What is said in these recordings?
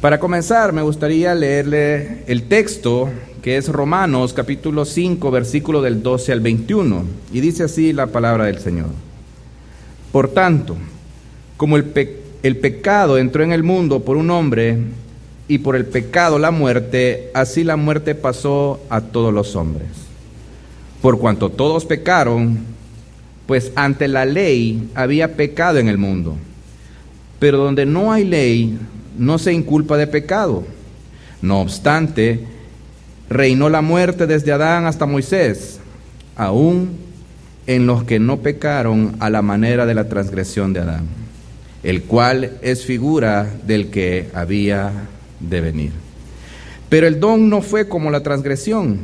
Para comenzar, me gustaría leerle el texto que es Romanos capítulo 5, versículo del 12 al 21. Y dice así la palabra del Señor. Por tanto, como el, el pecado entró en el mundo por un hombre y por el pecado la muerte, así la muerte pasó a todos los hombres. Por cuanto todos pecaron, pues ante la ley había pecado en el mundo. Pero donde no hay ley, no se inculpa de pecado. No obstante, reinó la muerte desde Adán hasta Moisés, aún en los que no pecaron a la manera de la transgresión de Adán, el cual es figura del que había de venir. Pero el don no fue como la transgresión,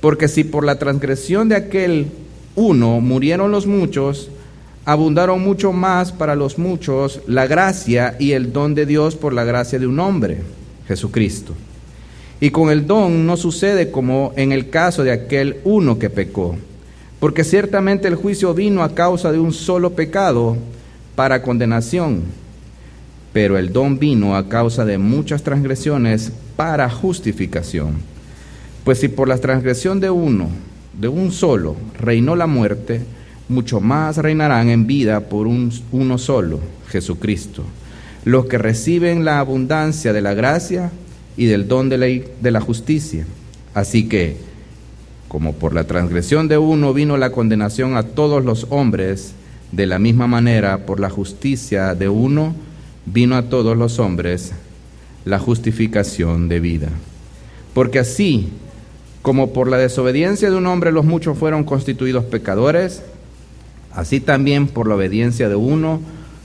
porque si por la transgresión de aquel uno murieron los muchos, abundaron mucho más para los muchos la gracia y el don de Dios por la gracia de un hombre, Jesucristo. Y con el don no sucede como en el caso de aquel uno que pecó, porque ciertamente el juicio vino a causa de un solo pecado para condenación, pero el don vino a causa de muchas transgresiones para justificación. Pues si por la transgresión de uno, de un solo, reinó la muerte, mucho más reinarán en vida por un, uno solo, Jesucristo, los que reciben la abundancia de la gracia y del don de la, de la justicia. Así que, como por la transgresión de uno vino la condenación a todos los hombres, de la misma manera por la justicia de uno vino a todos los hombres la justificación de vida. Porque así como por la desobediencia de un hombre los muchos fueron constituidos pecadores, Así también por la obediencia de uno,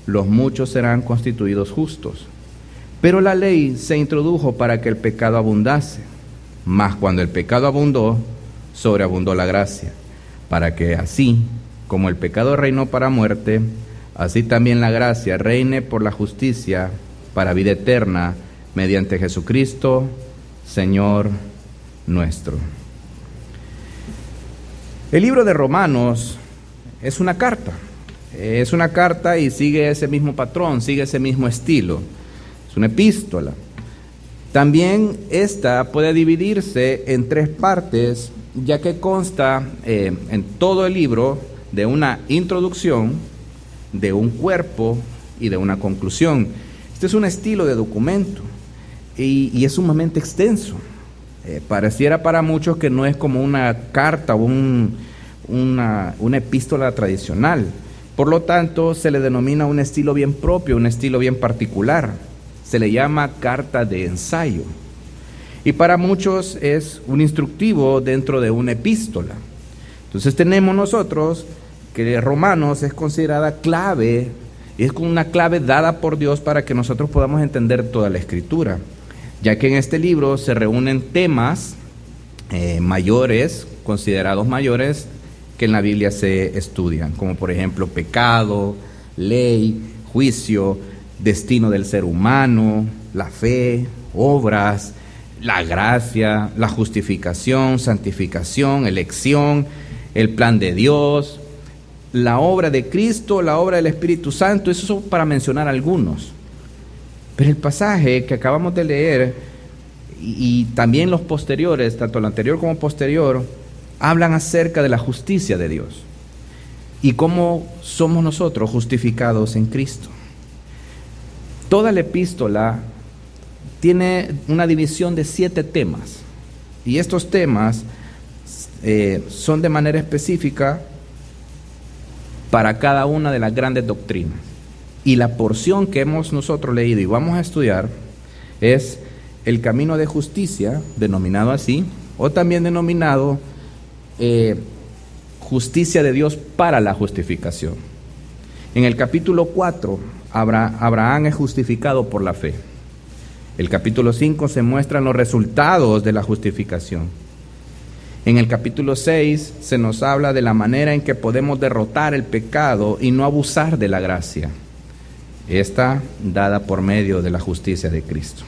los muchos serán constituidos justos. Pero la ley se introdujo para que el pecado abundase. Mas cuando el pecado abundó, sobreabundó la gracia, para que así como el pecado reinó para muerte, así también la gracia reine por la justicia para vida eterna mediante Jesucristo, Señor nuestro. El libro de Romanos es una carta. Es una carta y sigue ese mismo patrón, sigue ese mismo estilo. Es una epístola. También esta puede dividirse en tres partes, ya que consta eh, en todo el libro de una introducción, de un cuerpo y de una conclusión. Este es un estilo de documento y, es sumamente extenso. Eh, pareciera para muchos que no es como una carta o un, una, epístola tradicional. Por lo tanto, se le denomina un estilo bien propio, un estilo bien particular. Se le llama carta de ensayo. Y para muchos es un instructivo dentro de una epístola. Entonces tenemos nosotros que Romanos es considerada clave, es una clave dada por Dios para que nosotros podamos entender toda la escritura, ya que en este libro se reúnen temas eh, mayores, considerados mayores, que en la Biblia se estudian, como por ejemplo pecado, ley, juicio, destino del ser humano, la fe, obras, la gracia, la justificación, santificación, elección, el plan de Dios, la obra de Cristo, la obra del Espíritu Santo, eso son para mencionar algunos. Pero el pasaje que acabamos de leer y, y también los posteriores, tanto el anterior como posterior, hablan acerca de la justicia de Dios y cómo somos nosotros justificados en Cristo. Toda la epístola tiene una división de siete temas y estos temas eh, son de manera específica para cada una de las grandes doctrinas. Y la porción que hemos nosotros leído y vamos a estudiar es el camino de justicia, denominado así, o también denominado eh, justicia de Dios para la justificación. En el capítulo 4, Abraham es justificado por la fe. El capítulo 5 se muestran los resultados de la justificación. En el capítulo 6 se nos habla de la manera en que podemos derrotar el pecado y no abusar de la gracia. Esta dada por medio de la justicia de Cristo.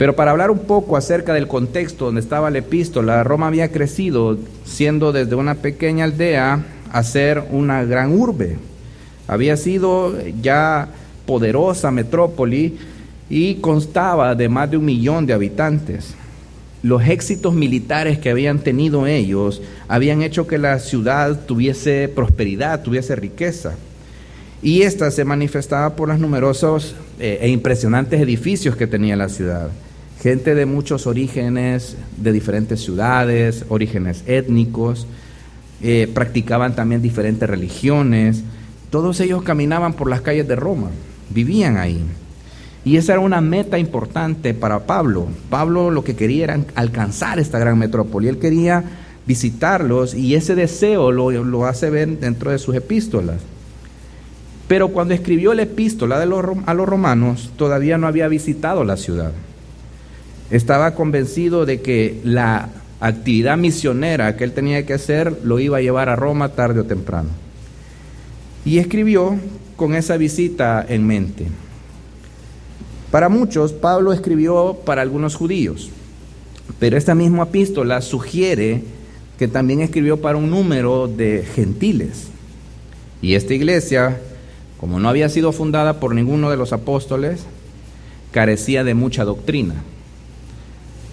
Pero para hablar un poco acerca del contexto donde estaba la epístola, Roma había crecido siendo desde una pequeña aldea a ser una gran urbe. Había sido ya poderosa metrópoli y constaba de más de un millón de habitantes. Los éxitos militares que habían tenido ellos habían hecho que la ciudad tuviese prosperidad, tuviese riqueza. Y esta se manifestaba por los numerosos eh, e impresionantes edificios que tenía la ciudad. Gente de muchos orígenes, de diferentes ciudades, orígenes étnicos, eh, practicaban también diferentes religiones. Todos ellos caminaban por las calles de Roma, vivían ahí. Y esa era una meta importante para Pablo. Pablo lo que quería era alcanzar esta gran metrópoli. Él quería visitarlos y ese deseo lo, hace ver dentro de sus epístolas. Pero cuando escribió la epístola de los, a los romanos, todavía no había visitado la ciudad. Estaba convencido de que la actividad misionera que él tenía que hacer lo iba a llevar a Roma tarde o temprano. Y escribió con esa visita en mente. Para muchos, Pablo escribió para algunos judíos, pero esta misma epístola sugiere que también escribió para un número de gentiles. Y esta iglesia, como no había sido fundada por ninguno de los apóstoles, carecía de mucha doctrina.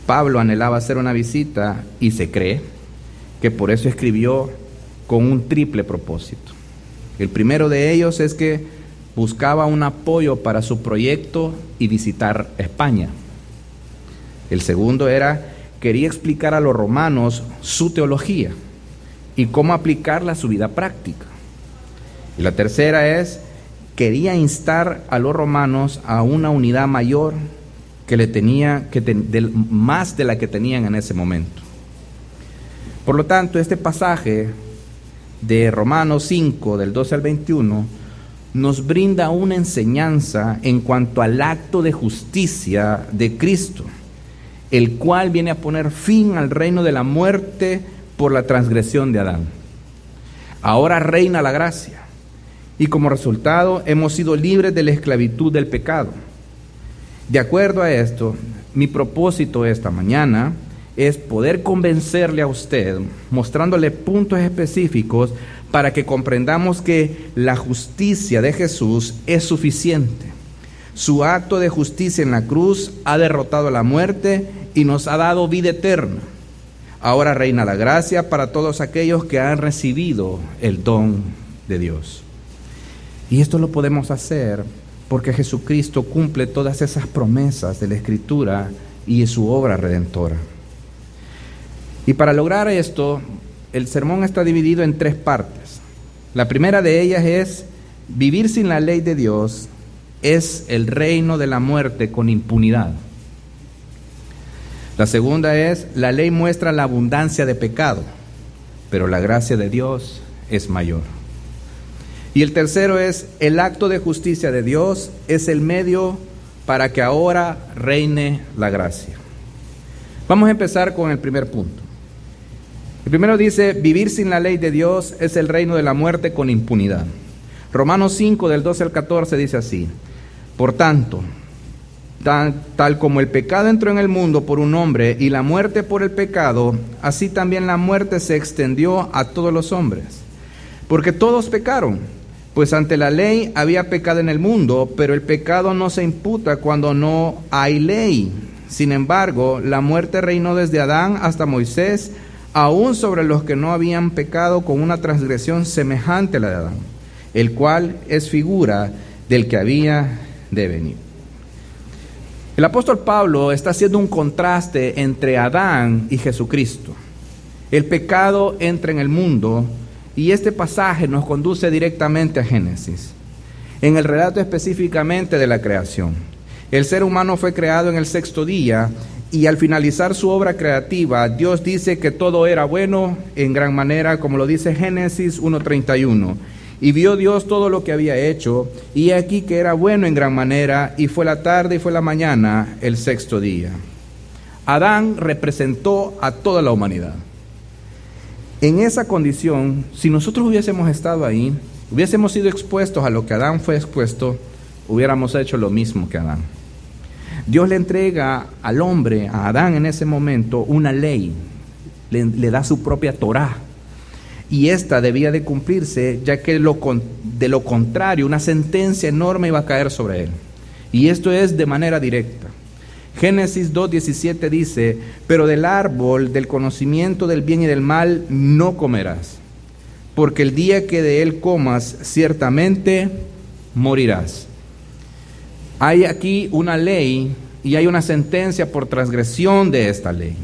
Pablo anhelaba hacer una visita y se cree que por eso escribió con un triple propósito. El primero de ellos es que buscaba un apoyo para su proyecto y visitar España. El segundo era, quería explicar a los romanos su teología y cómo aplicarla a su vida práctica. Y la tercera es, quería instar a los romanos a una unidad mayor que le tenía que más de la que tenían en ese momento. Por lo tanto, este pasaje de Romanos 5 del 12 al 21 nos brinda una enseñanza en cuanto al acto de justicia de Cristo, el cual viene a poner fin al reino de la muerte por la transgresión de Adán. Ahora reina la gracia y como resultado hemos sido libres de la esclavitud del pecado. De acuerdo a esto, mi propósito esta mañana es poder convencerle a usted, mostrándole puntos específicos para que comprendamos que la justicia de Jesús es suficiente. Su acto de justicia en la cruz ha derrotado la muerte y nos ha dado vida eterna. Ahora reina la gracia para todos aquellos que han recibido el don de Dios. Y esto lo podemos hacer porque Jesucristo cumple todas esas promesas de la Escritura y su obra redentora. Y para lograr esto, el sermón está dividido en tres partes. La primera de ellas es, vivir sin la ley de Dios es el reino de la muerte con impunidad. La segunda es, la ley muestra la abundancia de pecado, pero la gracia de Dios es mayor. Y el tercero es, el acto de justicia de Dios es el medio para que ahora reine la gracia. Vamos a empezar con el primer punto. El primero dice, vivir sin la ley de Dios es el reino de la muerte con impunidad. Romanos 5 del 12 al 14 dice así, por tanto, tal, como el pecado entró en el mundo por un hombre y la muerte por el pecado, así también la muerte se extendió a todos los hombres. Porque todos pecaron, pues ante la ley había pecado en el mundo, pero el pecado no se imputa cuando no hay ley. Sin embargo, la muerte reinó desde Adán hasta Moisés, aún sobre los que no habían pecado con una transgresión semejante a la de Adán, el cual es figura del que había de venir. El apóstol Pablo está haciendo un contraste entre Adán y Jesucristo. El pecado entra en el mundo y este pasaje nos conduce directamente a Génesis, en el relato específicamente de la creación. El ser humano fue creado en el sexto día y al finalizar su obra creativa, Dios dice que todo era bueno en gran manera, como lo dice Génesis 1.31. Y vio Dios todo lo que había hecho, y aquí que era bueno en gran manera, y fue la tarde y fue la mañana el sexto día. Adán representó a toda la humanidad. En esa condición, si nosotros hubiésemos estado ahí, hubiésemos sido expuestos a lo que Adán fue expuesto, hubiéramos hecho lo mismo que Adán. Dios le entrega al hombre, a Adán en ese momento, una ley, le, da su propia Torah. Y esta debía de cumplirse, ya que de lo contrario, una sentencia enorme iba a caer sobre él. Y esto es de manera directa. Génesis 2.17 dice, pero del árbol del conocimiento del bien y del mal no comerás, porque el día que de él comas ciertamente morirás. Hay aquí una ley y hay una sentencia por transgresión de esta ley.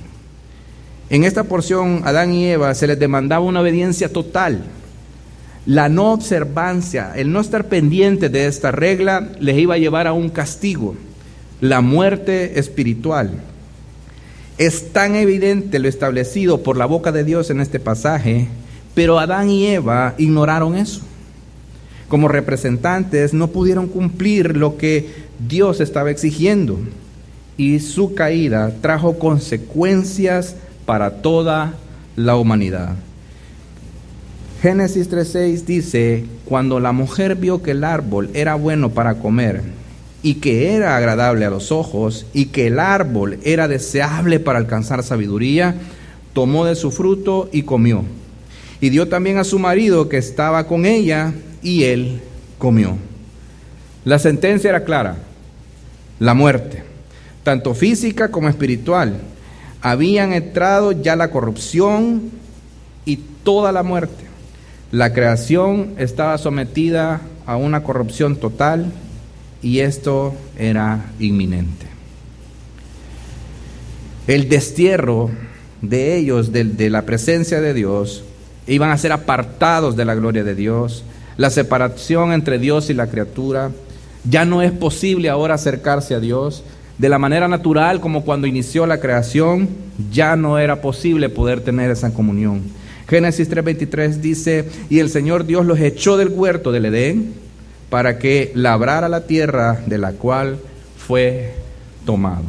En esta porción, Adán y Eva se les demandaba una obediencia total. La no observancia, el no estar pendiente de esta regla, les iba a llevar a un castigo, la muerte espiritual. Es tan evidente lo establecido por la boca de Dios en este pasaje, pero Adán y Eva ignoraron eso. Como representantes no pudieron cumplir lo que Dios estaba exigiendo y su caída trajo consecuencias para toda la humanidad. Génesis 3.6 dice, cuando la mujer vio que el árbol era bueno para comer y que era agradable a los ojos y que el árbol era deseable para alcanzar sabiduría, tomó de su fruto y comió. Y dio también a su marido que estaba con ella y él comió. La sentencia era clara, la muerte tanto física como espiritual. Habían entrado ya la corrupción y toda la muerte. La creación estaba sometida a una corrupción total y esto era inminente. El destierro de ellos de, la presencia de Dios iban a ser apartados de la gloria de Dios. La separación entre Dios y la criatura. Ya no es posible ahora acercarse a Dios de la manera natural como cuando inició la creación, ya no era posible poder tener esa comunión. Génesis 3:23 dice, y el Señor Dios los echó del huerto del Edén para que labrara la tierra de la cual fue tomado.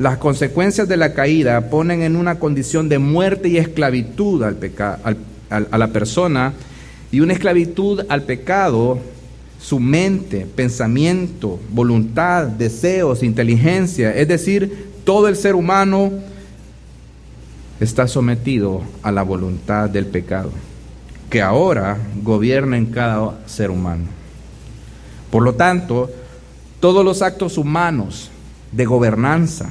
Las consecuencias de la caída ponen en una condición de muerte y esclavitud al a la persona y una esclavitud al pecado su mente, pensamiento, voluntad, deseos, inteligencia, es decir, todo el ser humano está sometido a la voluntad del pecado, que ahora gobierna en cada ser humano. Por lo tanto, todos los actos humanos de gobernanza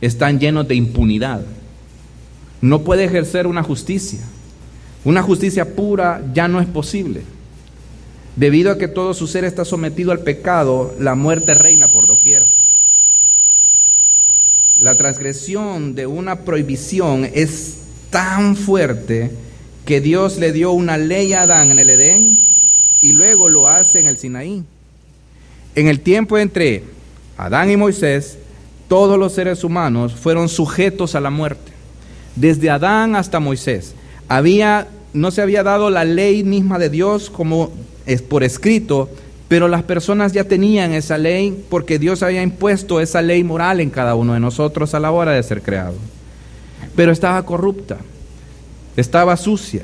están llenos de impunidad. No puede ejercer una justicia. Una justicia pura ya no es posible. Debido a que todo su ser está sometido al pecado, la muerte reina por doquier. La transgresión de una prohibición es tan fuerte que Dios le dio una ley a Adán en el Edén y luego lo hace en el Sinaí. En el tiempo entre Adán y Moisés, todos los seres humanos fueron sujetos a la muerte. Desde Adán hasta Moisés, había no se había dado la ley misma de Dios como es por escrito, pero las personas ya tenían esa ley porque Dios había impuesto esa ley moral en cada uno de nosotros a la hora de ser creado. Pero estaba corrupta, estaba sucia,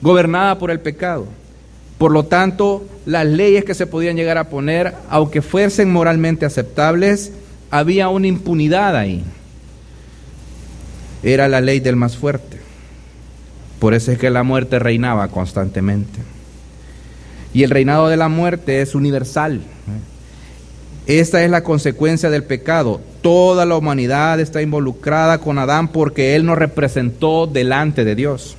gobernada por el pecado. Por lo tanto, las leyes que se podían llegar a poner, aunque fuesen moralmente aceptables, había una impunidad ahí. Era la ley del más fuerte. Por eso es que la muerte reinaba constantemente. Y el reinado de la muerte es universal. Esta es la consecuencia del pecado. Toda la humanidad está involucrada con Adán porque él nos representó delante de Dios.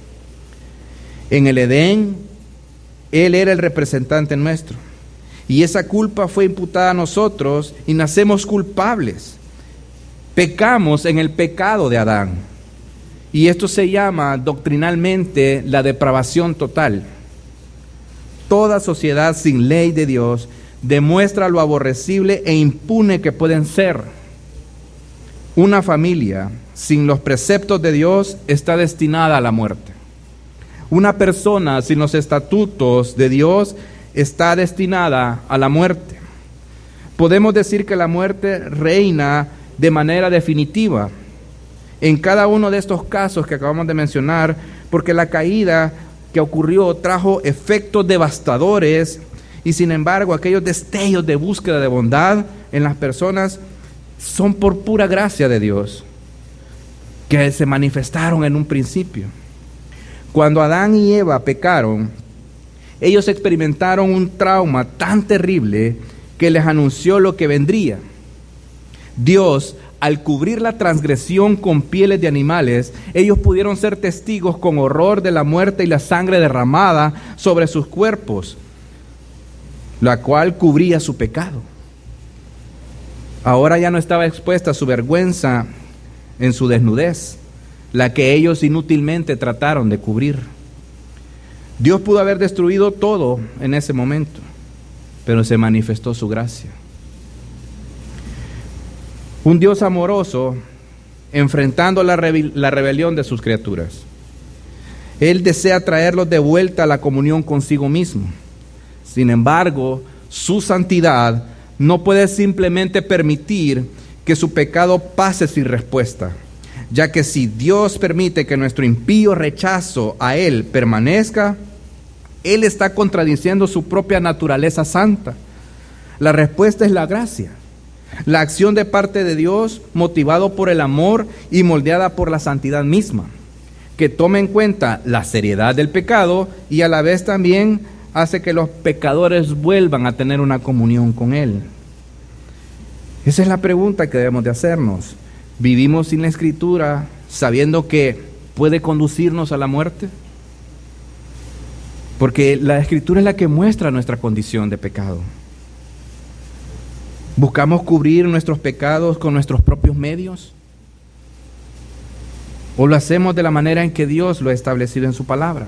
En el Edén, él era el representante nuestro. Y esa culpa fue imputada a nosotros y nacemos culpables. Pecamos en el pecado de Adán. Y esto se llama doctrinalmente la depravación total toda sociedad sin ley de Dios demuestra lo aborrecible e impune que pueden ser. Una familia sin los preceptos de Dios está destinada a la muerte. Una persona sin los estatutos de Dios está destinada a la muerte. Podemos decir que la muerte reina de manera definitiva en cada uno de estos casos que acabamos de mencionar, porque la caída que ocurrió trajo efectos devastadores y sin embargo aquellos destellos de búsqueda de bondad en las personas son por pura gracia de Dios que se manifestaron en un principio. Cuando Adán y Eva pecaron, ellos experimentaron un trauma tan terrible que les anunció lo que vendría. Dios, al cubrir la transgresión con pieles de animales, ellos pudieron ser testigos con horror de la muerte y la sangre derramada sobre sus cuerpos, la cual cubría su pecado. Ahora ya no estaba expuesta su vergüenza en su desnudez, la que ellos inútilmente trataron de cubrir. Dios pudo haber destruido todo en ese momento, pero se manifestó su gracia. Un Dios amoroso enfrentando la, rebelión de sus criaturas. Él desea traerlos de vuelta a la comunión consigo mismo. Sin embargo, su santidad no puede simplemente permitir que su pecado pase sin respuesta, ya que si Dios permite que nuestro impío rechazo a Él permanezca, Él está contradiciendo su propia naturaleza santa. La respuesta es la gracia, la acción de parte de Dios motivado por el amor y moldeada por la santidad misma, que toma en cuenta la seriedad del pecado y a la vez también hace que los pecadores vuelvan a tener una comunión con Él. Esa es la pregunta que debemos de hacernos. ¿Vivimos sin la escritura sabiendo que puede conducirnos a la muerte? Porque la escritura es la que muestra nuestra condición de pecado. ¿Buscamos cubrir nuestros pecados con nuestros propios medios? ¿O lo hacemos de la manera en que Dios lo ha establecido en su palabra?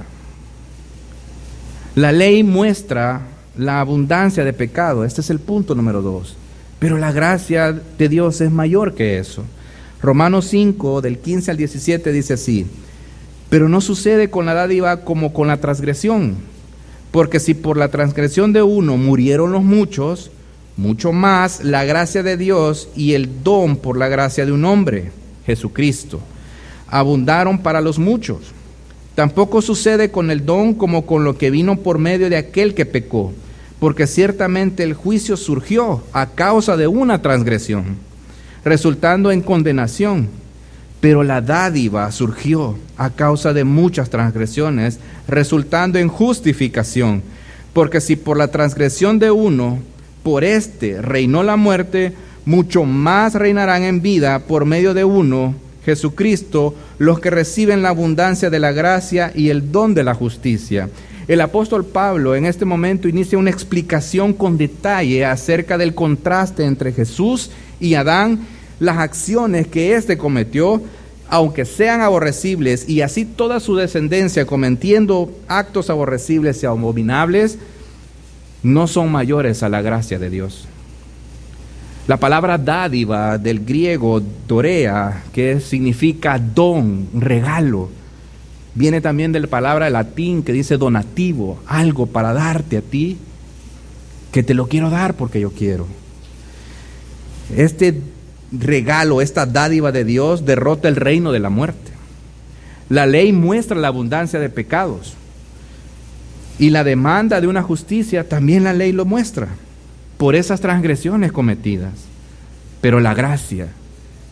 La ley muestra la abundancia de pecado. Este es el punto número dos. Pero la gracia de Dios es mayor que eso. Romanos 5, del 15 al 17, dice así. Pero no sucede con la dádiva como con la transgresión. Porque si por la transgresión de uno murieron los muchos, mucho más la gracia de Dios y el don por la gracia de un hombre, Jesucristo, abundaron para los muchos. Tampoco sucede con el don como con lo que vino por medio de aquel que pecó, porque ciertamente el juicio surgió a causa de una transgresión, resultando en condenación, pero la dádiva surgió a causa de muchas transgresiones, resultando en justificación, porque si por la transgresión de uno, por éste reinó la muerte, mucho más reinarán en vida por medio de uno, Jesucristo, los que reciben la abundancia de la gracia y el don de la justicia. El apóstol Pablo en este momento inicia una explicación con detalle acerca del contraste entre Jesús y Adán, las acciones que éste cometió, aunque sean aborrecibles, y así toda su descendencia cometiendo actos aborrecibles y abominables, no son mayores a la gracia de Dios. La palabra dádiva del griego dorea, que significa don, regalo, viene también de la palabra latín que dice donativo, algo para darte a ti, que te lo quiero dar porque yo quiero. Este regalo, esta dádiva de Dios derrota el reino de la muerte. La ley muestra la abundancia de pecados y la demanda de una justicia también la ley lo muestra por esas transgresiones cometidas. Pero la gracia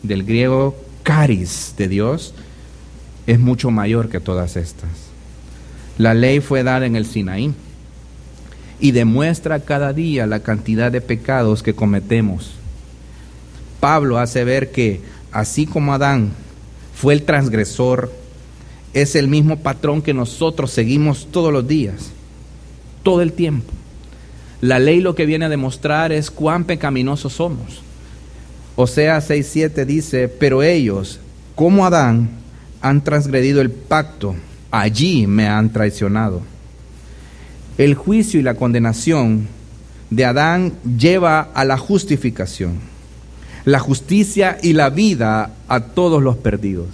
del griego caris de Dios es mucho mayor que todas estas. La ley fue dada en el Sinaí y demuestra cada día la cantidad de pecados que cometemos. Pablo hace ver que así como Adán fue el transgresor, es el mismo patrón que nosotros seguimos todos los días, todo el tiempo. La ley lo que viene a demostrar es cuán pecaminosos somos. Osea 6:7 dice, pero ellos, como Adán, han transgredido el pacto, allí me han traicionado. El juicio y la condenación de Adán lleva a la justificación, la justicia y la vida a todos los perdidos.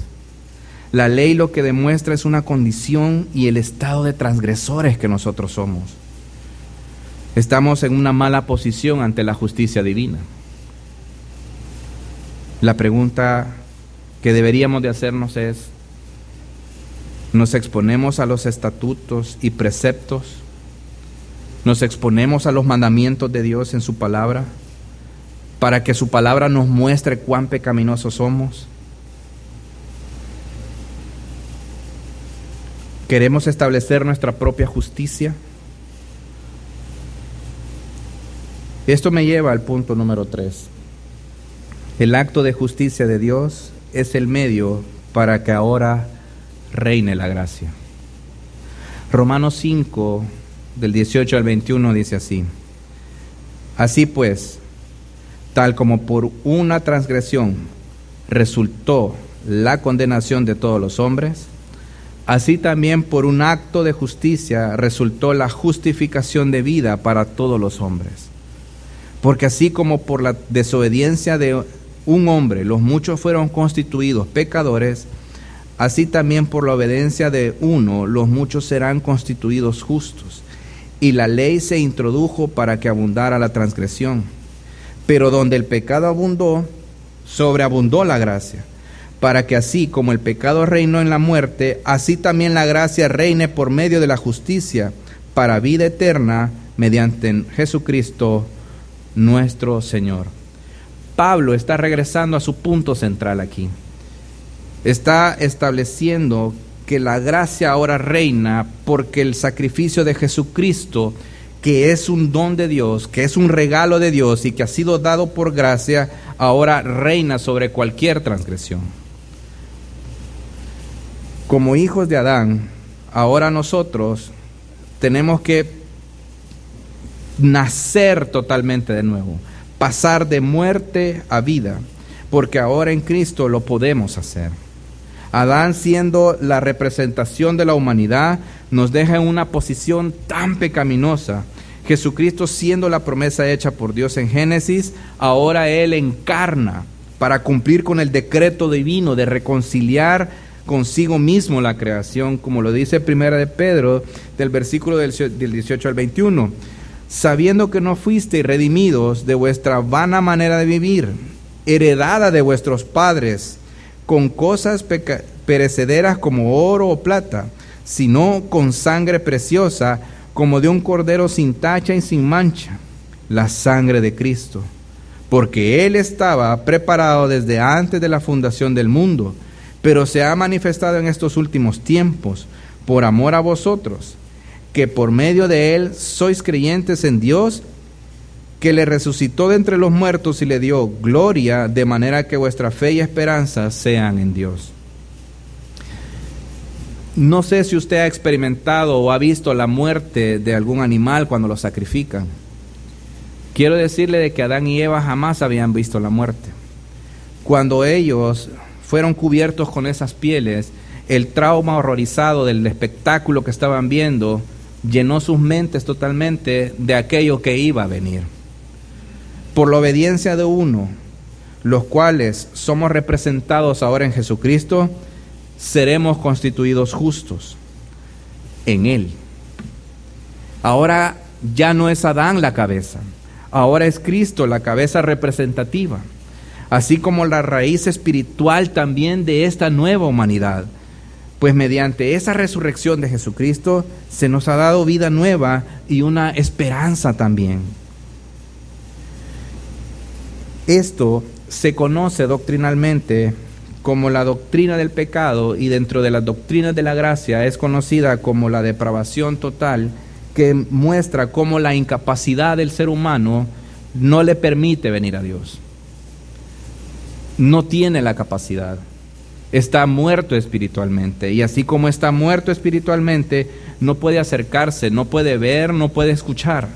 La ley lo que demuestra es una condición y el estado de transgresores que nosotros somos. Estamos en una mala posición ante la justicia divina. La pregunta que deberíamos de hacernos es, ¿nos exponemos a los estatutos y preceptos? ¿Nos exponemos a los mandamientos de Dios en su palabra para que su palabra nos muestre cuán pecaminosos somos? ¿Queremos establecer nuestra propia justicia? Esto me lleva al punto número tres. El acto de justicia de Dios es el medio para que ahora reine la gracia. Romanos 5, del 18 al 21, dice así. Así pues, tal como por una transgresión resultó la condenación de todos los hombres, así también por un acto de justicia resultó la justificación de vida para todos los hombres. Porque así como por la desobediencia de un hombre los muchos fueron constituidos pecadores, así también por la obediencia de uno los muchos serán constituidos justos. Y la ley se introdujo para que abundara la transgresión. Pero donde el pecado abundó, sobreabundó la gracia, para que así como el pecado reinó en la muerte, así también la gracia reine por medio de la justicia para vida eterna mediante Jesucristo nuestro Señor. Pablo está regresando a su punto central aquí. Está estableciendo que la gracia ahora reina porque el sacrificio de Jesucristo que es un don de Dios, que es un regalo de Dios y que ha sido dado por gracia, ahora reina sobre cualquier transgresión. Como hijos de Adán, ahora nosotros tenemos que nacer totalmente de nuevo, pasar de muerte a vida, porque ahora en Cristo lo podemos hacer. Adán siendo la representación de la humanidad, nos deja en una posición tan pecaminosa. Jesucristo siendo la promesa hecha por Dios en Génesis, ahora Él encarna para cumplir con el decreto divino de reconciliar consigo mismo la creación, como lo dice Primera de Pedro, del versículo del 18 al 21. Sabiendo que no fuisteis redimidos de vuestra vana manera de vivir, heredada de vuestros padres, con cosas perecederas como oro o plata, sino con sangre preciosa, como de un cordero sin tacha y sin mancha, la sangre de Cristo, porque Él estaba preparado desde antes de la fundación del mundo, pero se ha manifestado en estos últimos tiempos, por amor a vosotros, que por medio de Él sois creyentes en Dios, que le resucitó de entre los muertos y le dio gloria, de manera que vuestra fe y esperanza sean en Dios. No sé si usted ha experimentado o ha visto la muerte de algún animal cuando lo sacrifican. Quiero decirle de que Adán y Eva jamás habían visto la muerte. Cuando ellos fueron cubiertos con esas pieles, el trauma horrorizado del espectáculo que estaban viendo llenó sus mentes totalmente de aquello que iba a venir por la obediencia de uno, los cuales somos representados ahora en Jesucristo, seremos constituidos justos en Él. Ahora ya no es Adán la cabeza, ahora es Cristo la cabeza representativa, así como la raíz espiritual también de esta nueva humanidad. Pues mediante esa resurrección de Jesucristo se nos ha dado vida nueva y una esperanza también. Esto se conoce doctrinalmente como la doctrina del pecado y dentro de las doctrinas de la gracia es conocida como la depravación total que muestra cómo la incapacidad del ser humano no le permite venir a Dios. No tiene la capacidad. Está muerto espiritualmente y así como está muerto espiritualmente, no puede acercarse, no puede ver, no puede escuchar.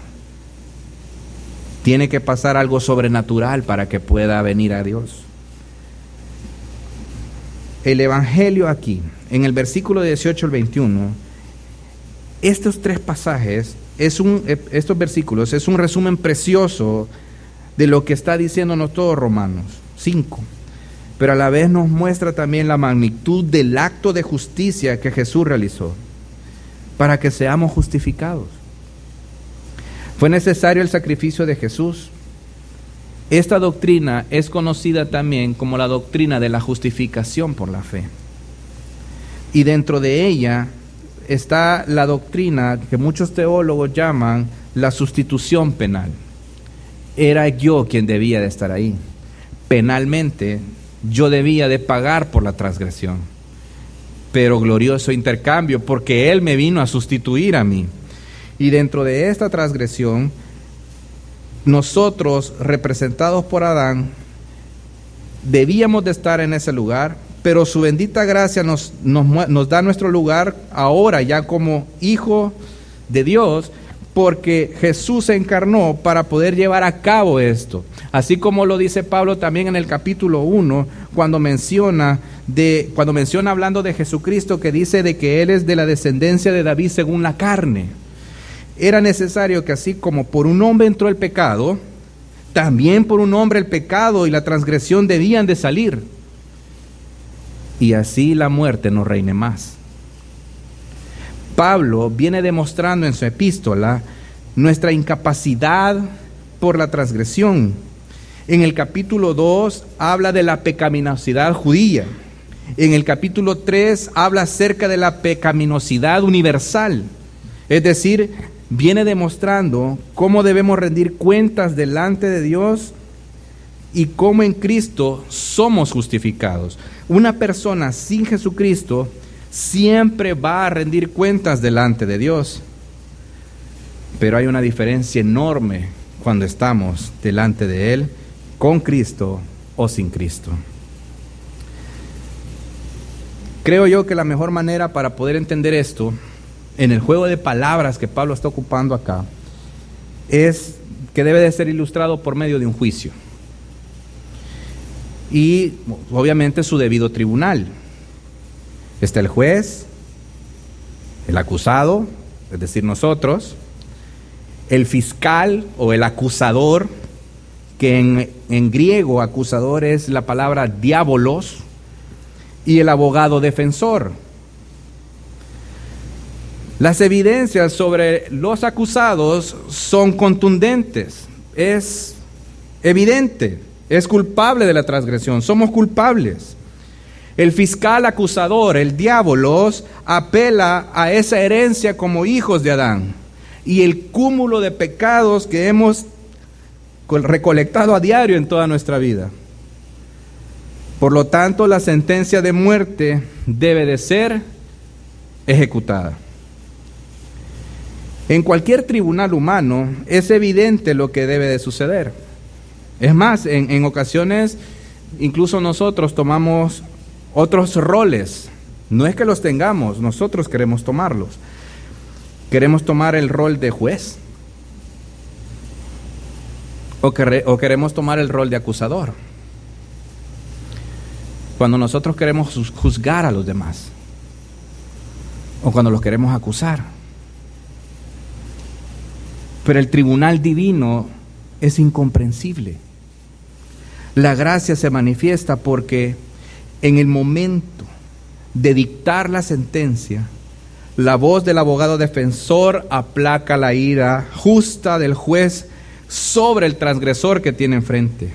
Tiene que pasar algo sobrenatural para que pueda venir a Dios. El Evangelio aquí, en el versículo 18 al 21, estos tres pasajes, es un, estos versículos, es un resumen precioso de lo que está diciéndonos todos Romanos 5, pero a la vez nos muestra también la magnitud del acto de justicia que Jesús realizó para que seamos justificados. Fue necesario el sacrificio de Jesús. Esta doctrina es conocida también como la doctrina de la justificación por la fe. Y dentro de ella está la doctrina que muchos teólogos llaman la sustitución penal. Era yo quien debía de estar ahí. Penalmente yo debía de pagar por la transgresión. Pero glorioso intercambio porque Él me vino a sustituir a mí. Y dentro de esta transgresión, nosotros, representados por Adán, debíamos de estar en ese lugar, pero su bendita gracia nos, nos, da nuestro lugar ahora ya como hijo de Dios, porque Jesús se encarnó para poder llevar a cabo esto. Así como lo dice Pablo también en el capítulo 1, cuando menciona de cuando menciona hablando de Jesucristo que dice de que él es de la descendencia de David según la carne. Era necesario que así como por un hombre entró el pecado, también por un hombre el pecado y la transgresión debían de salir. Y así la muerte no reine más. Pablo viene demostrando en su epístola nuestra incapacidad por la transgresión. En el capítulo 2 habla de la pecaminosidad judía. En el capítulo 3 habla acerca de la pecaminosidad universal. Es decir, viene demostrando cómo debemos rendir cuentas delante de Dios y cómo en Cristo somos justificados. Una persona sin Jesucristo siempre va a rendir cuentas delante de Dios. Pero hay una diferencia enorme cuando estamos delante de Él, con Cristo o sin Cristo. Creo yo que la mejor manera para poder entender esto, en el juego de palabras que Pablo está ocupando acá, es que debe de ser ilustrado por medio de un juicio. Y obviamente su debido tribunal. Está el juez, el acusado, es decir, nosotros, el fiscal o el acusador, que en, griego acusador es la palabra diabolos, y el abogado defensor. Las evidencias sobre los acusados son contundentes, es evidente, es culpable de la transgresión, somos culpables. El fiscal acusador, el diabolos, apela a esa herencia como hijos de Adán y el cúmulo de pecados que hemos recolectado a diario en toda nuestra vida. Por lo tanto, la sentencia de muerte debe de ser ejecutada. En cualquier tribunal humano es evidente lo que debe de suceder. Es más, en, en ocasiones incluso nosotros tomamos otros roles. No es que los tengamos, nosotros queremos tomarlos. Queremos tomar el rol de juez. O, o queremos tomar el rol de acusador. Cuando nosotros queremos juzgar a los demás. O cuando los queremos acusar. Pero el tribunal divino es incomprensible. La gracia se manifiesta porque en el momento de dictar la sentencia, la voz del abogado defensor aplaca la ira justa del juez sobre el transgresor que tiene enfrente.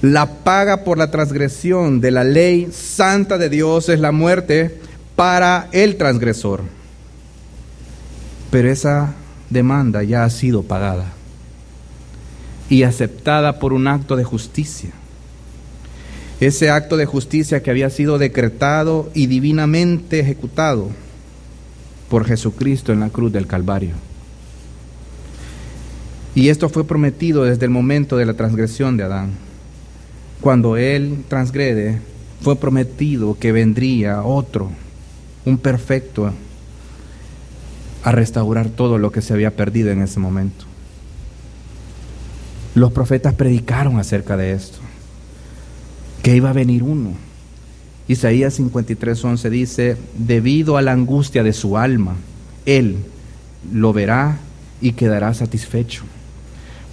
La paga por la transgresión de la ley santa de Dios es la muerte para el transgresor. Pero esa demanda ya ha sido pagada y aceptada por un acto de justicia ese acto de justicia que había sido decretado y divinamente ejecutado por Jesucristo en la cruz del Calvario. Y esto fue prometido desde el momento de la transgresión de Adán. Cuando él transgrede, fue prometido que vendría otro, un perfecto, a restaurar todo lo que se había perdido en ese momento. Los profetas predicaron acerca de esto que iba a venir uno. Isaías 53:11 dice, debido a la angustia de su alma, él lo verá y quedará satisfecho.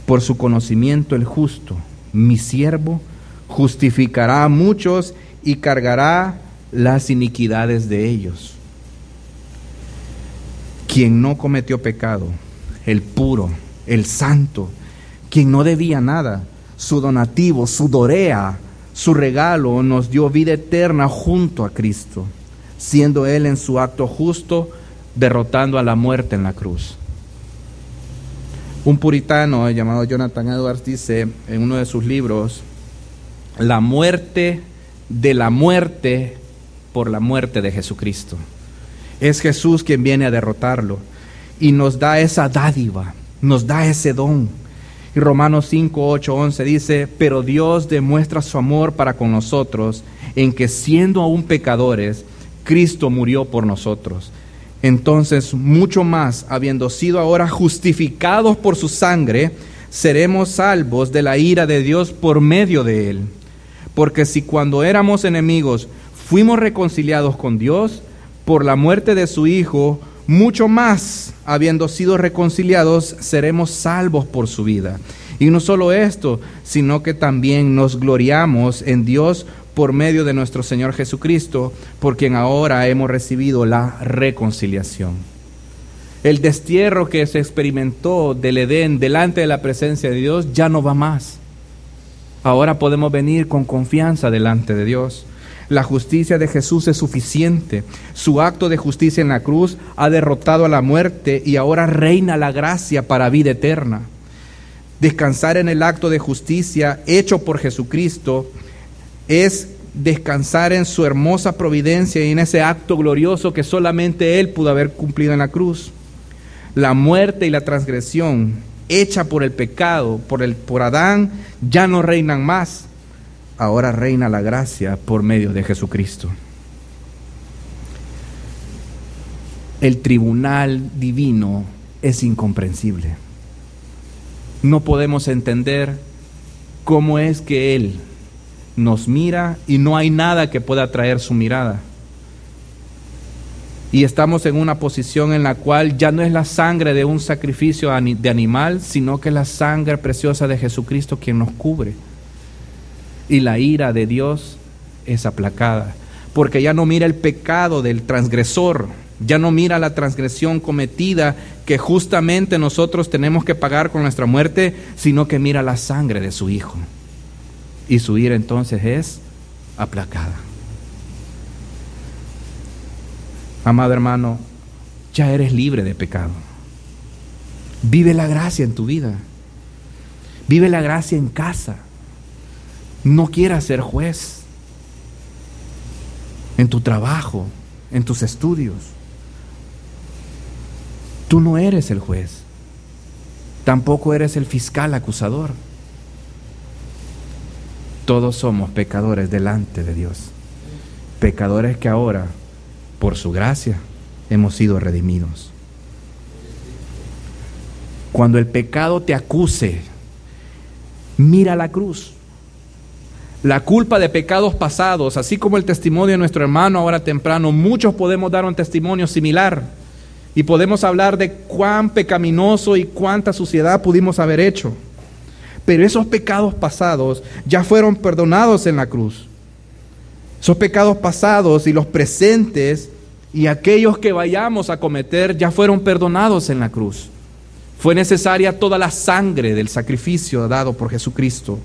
Por su conocimiento el justo, mi siervo, justificará a muchos y cargará las iniquidades de ellos. Quien no cometió pecado, el puro, el santo, quien no debía nada, su donativo, su dorea, su regalo nos dio vida eterna junto a Cristo, siendo Él en su acto justo derrotando a la muerte en la cruz. Un puritano llamado Jonathan Edwards dice en uno de sus libros, la muerte de la muerte por la muerte de Jesucristo. Es Jesús quien viene a derrotarlo y nos da esa dádiva, nos da ese don Y Romanos 5, 8, 11 dice, pero Dios demuestra su amor para con nosotros en que siendo aún pecadores, Cristo murió por nosotros. Entonces, mucho más, habiendo sido ahora justificados por su sangre, seremos salvos de la ira de Dios por medio de él. Porque si cuando éramos enemigos fuimos reconciliados con Dios por la muerte de su Hijo, mucho más, habiendo sido reconciliados, seremos salvos por su vida. Y no solo esto, sino que también nos gloriamos en Dios por medio de nuestro Señor Jesucristo, por quien ahora hemos recibido la reconciliación. El destierro que se experimentó del Edén delante de la presencia de Dios ya no va más. Ahora podemos venir con confianza delante de Dios. La justicia de Jesús es suficiente. Su acto de justicia en la cruz ha derrotado a la muerte y ahora reina la gracia para vida eterna. Descansar en el acto de justicia hecho por Jesucristo es descansar en su hermosa providencia y en ese acto glorioso que solamente Él pudo haber cumplido en la cruz. La muerte y la transgresión hecha por el pecado, por, el, por Adán, ya no reinan más. Ahora reina la gracia por medio de Jesucristo. El tribunal divino es incomprensible. No podemos entender cómo es que Él nos mira y no hay nada que pueda atraer su mirada y estamos en una posición en la cual ya no es la sangre de un sacrificio de animal, sino que es la sangre preciosa de Jesucristo quien nos cubre. Y la ira de Dios es aplacada, porque ya no mira el pecado del transgresor, ya no mira la transgresión cometida que justamente nosotros tenemos que pagar con nuestra muerte, sino que mira la sangre de su Hijo. Y su ira entonces es aplacada. Amado hermano, ya eres libre de pecado. Vive la gracia en tu vida. Vive la gracia en casa. No quieras ser juez. En tu trabajo, en tus estudios. Tú no eres el juez. Tampoco eres el fiscal acusador. Todos somos pecadores delante de Dios. Pecadores que ahora por su gracia hemos sido redimidos. Cuando el pecado te acuse, mira la cruz. La culpa de pecados pasados, así como el testimonio de nuestro hermano ahora temprano, muchos podemos dar un testimonio similar y podemos hablar de cuán pecaminoso y cuánta suciedad pudimos haber hecho. Pero esos pecados pasados ya fueron perdonados en la cruz. Esos pecados pasados y los presentes y aquellos que vayamos a cometer ya fueron perdonados en la cruz. Fue necesaria toda la sangre del sacrificio dado por Jesucristo.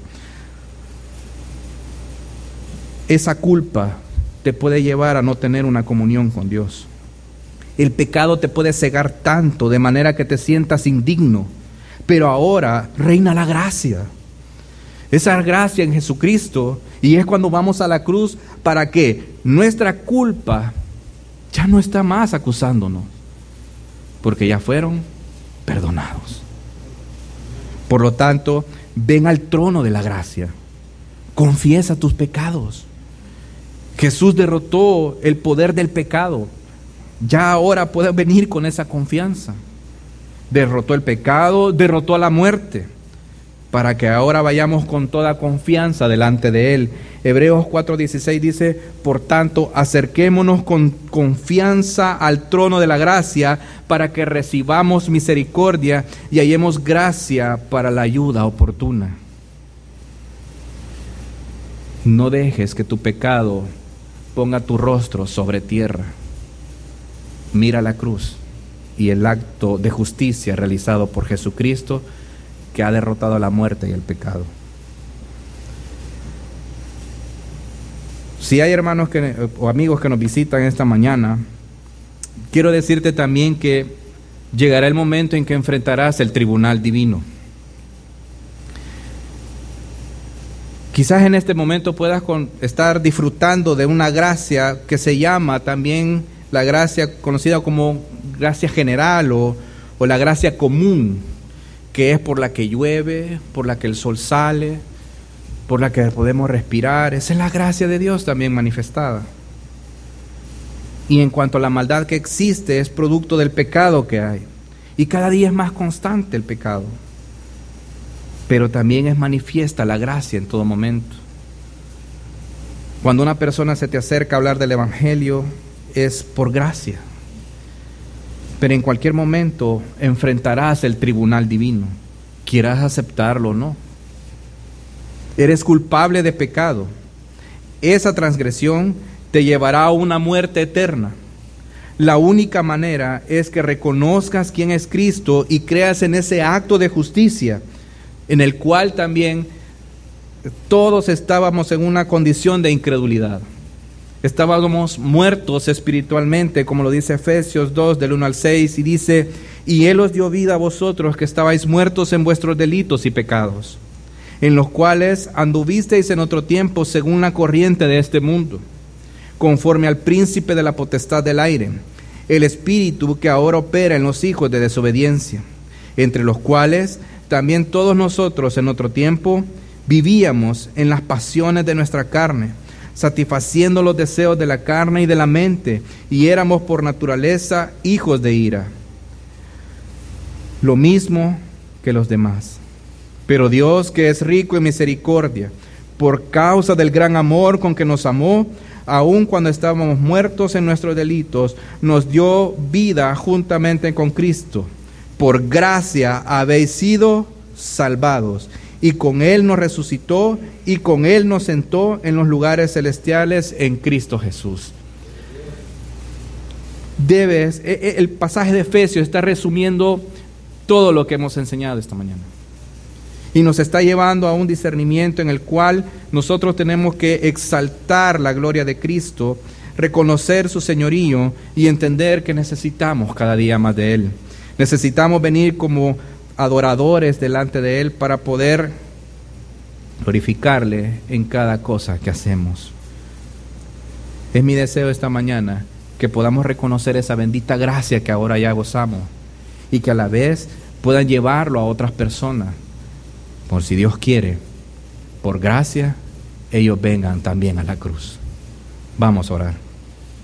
Esa culpa te puede llevar a no tener una comunión con Dios. El pecado te puede cegar tanto de manera que te sientas indigno, pero ahora reina la gracia. Esa gracia en Jesucristo y es cuando vamos a la cruz para que nuestra culpa ya no está más acusándonos, porque ya fueron perdonados. Por lo tanto, ven al trono de la gracia, confiesa tus pecados. Jesús derrotó el poder del pecado. Ya ahora puedes venir con esa confianza. Derrotó el pecado, derrotó a la muerte para que ahora vayamos con toda confianza delante de Él. Hebreos 4:16 dice, por tanto, acerquémonos con confianza al trono de la gracia para que recibamos misericordia y hallemos gracia para la ayuda oportuna. No dejes que tu pecado ponga tu rostro sobre tierra. Mira la cruz y el acto de justicia realizado por Jesucristo que ha derrotado la muerte y el pecado. Si hay hermanos que, o amigos que nos visitan esta mañana, quiero decirte también que llegará el momento en que enfrentarás el tribunal divino. Quizás en este momento puedas estar disfrutando de una gracia que se llama también la gracia conocida como gracia general o, o la gracia común que es por la que llueve, por la que el sol sale, por la que podemos respirar. Esa es la gracia de Dios también manifestada. Y en cuanto a la maldad que existe, es producto del pecado que hay. Y cada día es más constante el pecado. Pero también es manifiesta la gracia en todo momento. Cuando una persona se te acerca a hablar del Evangelio, es por gracia. Pero en cualquier momento enfrentarás el tribunal divino, quieras aceptarlo o no. Eres culpable de pecado. Esa transgresión te llevará a una muerte eterna. La única manera es que reconozcas quién es Cristo y creas en ese acto de justicia en el cual también todos estábamos en una condición de incredulidad. Estábamos muertos espiritualmente, como lo dice Efesios 2 del 1 al 6, y dice, y Él os dio vida a vosotros que estabais muertos en vuestros delitos y pecados, en los cuales anduvisteis en otro tiempo según la corriente de este mundo conforme al príncipe de la potestad del aire, el espíritu que ahora opera en los hijos de desobediencia, entre los cuales también todos nosotros en otro tiempo vivíamos en las pasiones de nuestra carne, satisfaciendo los deseos de la carne y de la mente, y éramos por naturaleza hijos de ira, lo mismo que los demás. Pero Dios, que es rico en misericordia, por causa del gran amor con que nos amó, aun cuando estábamos muertos en nuestros delitos, nos dio vida juntamente con Cristo. Por gracia habéis sido salvados. Y con Él nos resucitó y con Él nos sentó en los lugares celestiales en Cristo Jesús. Debes, e, e, el pasaje de Efesios está resumiendo todo lo que hemos enseñado esta mañana y nos está llevando a un discernimiento en el cual nosotros tenemos que exaltar la gloria de Cristo, reconocer su señorío y entender que necesitamos cada día más de Él. Necesitamos venir como adoradores delante de Él para poder glorificarle en cada cosa que hacemos. Es mi deseo esta mañana que podamos reconocer esa bendita gracia que ahora ya gozamos y que a la vez puedan llevarlo a otras personas por si Dios quiere, por gracia, ellos vengan también a la cruz. Vamos a orar.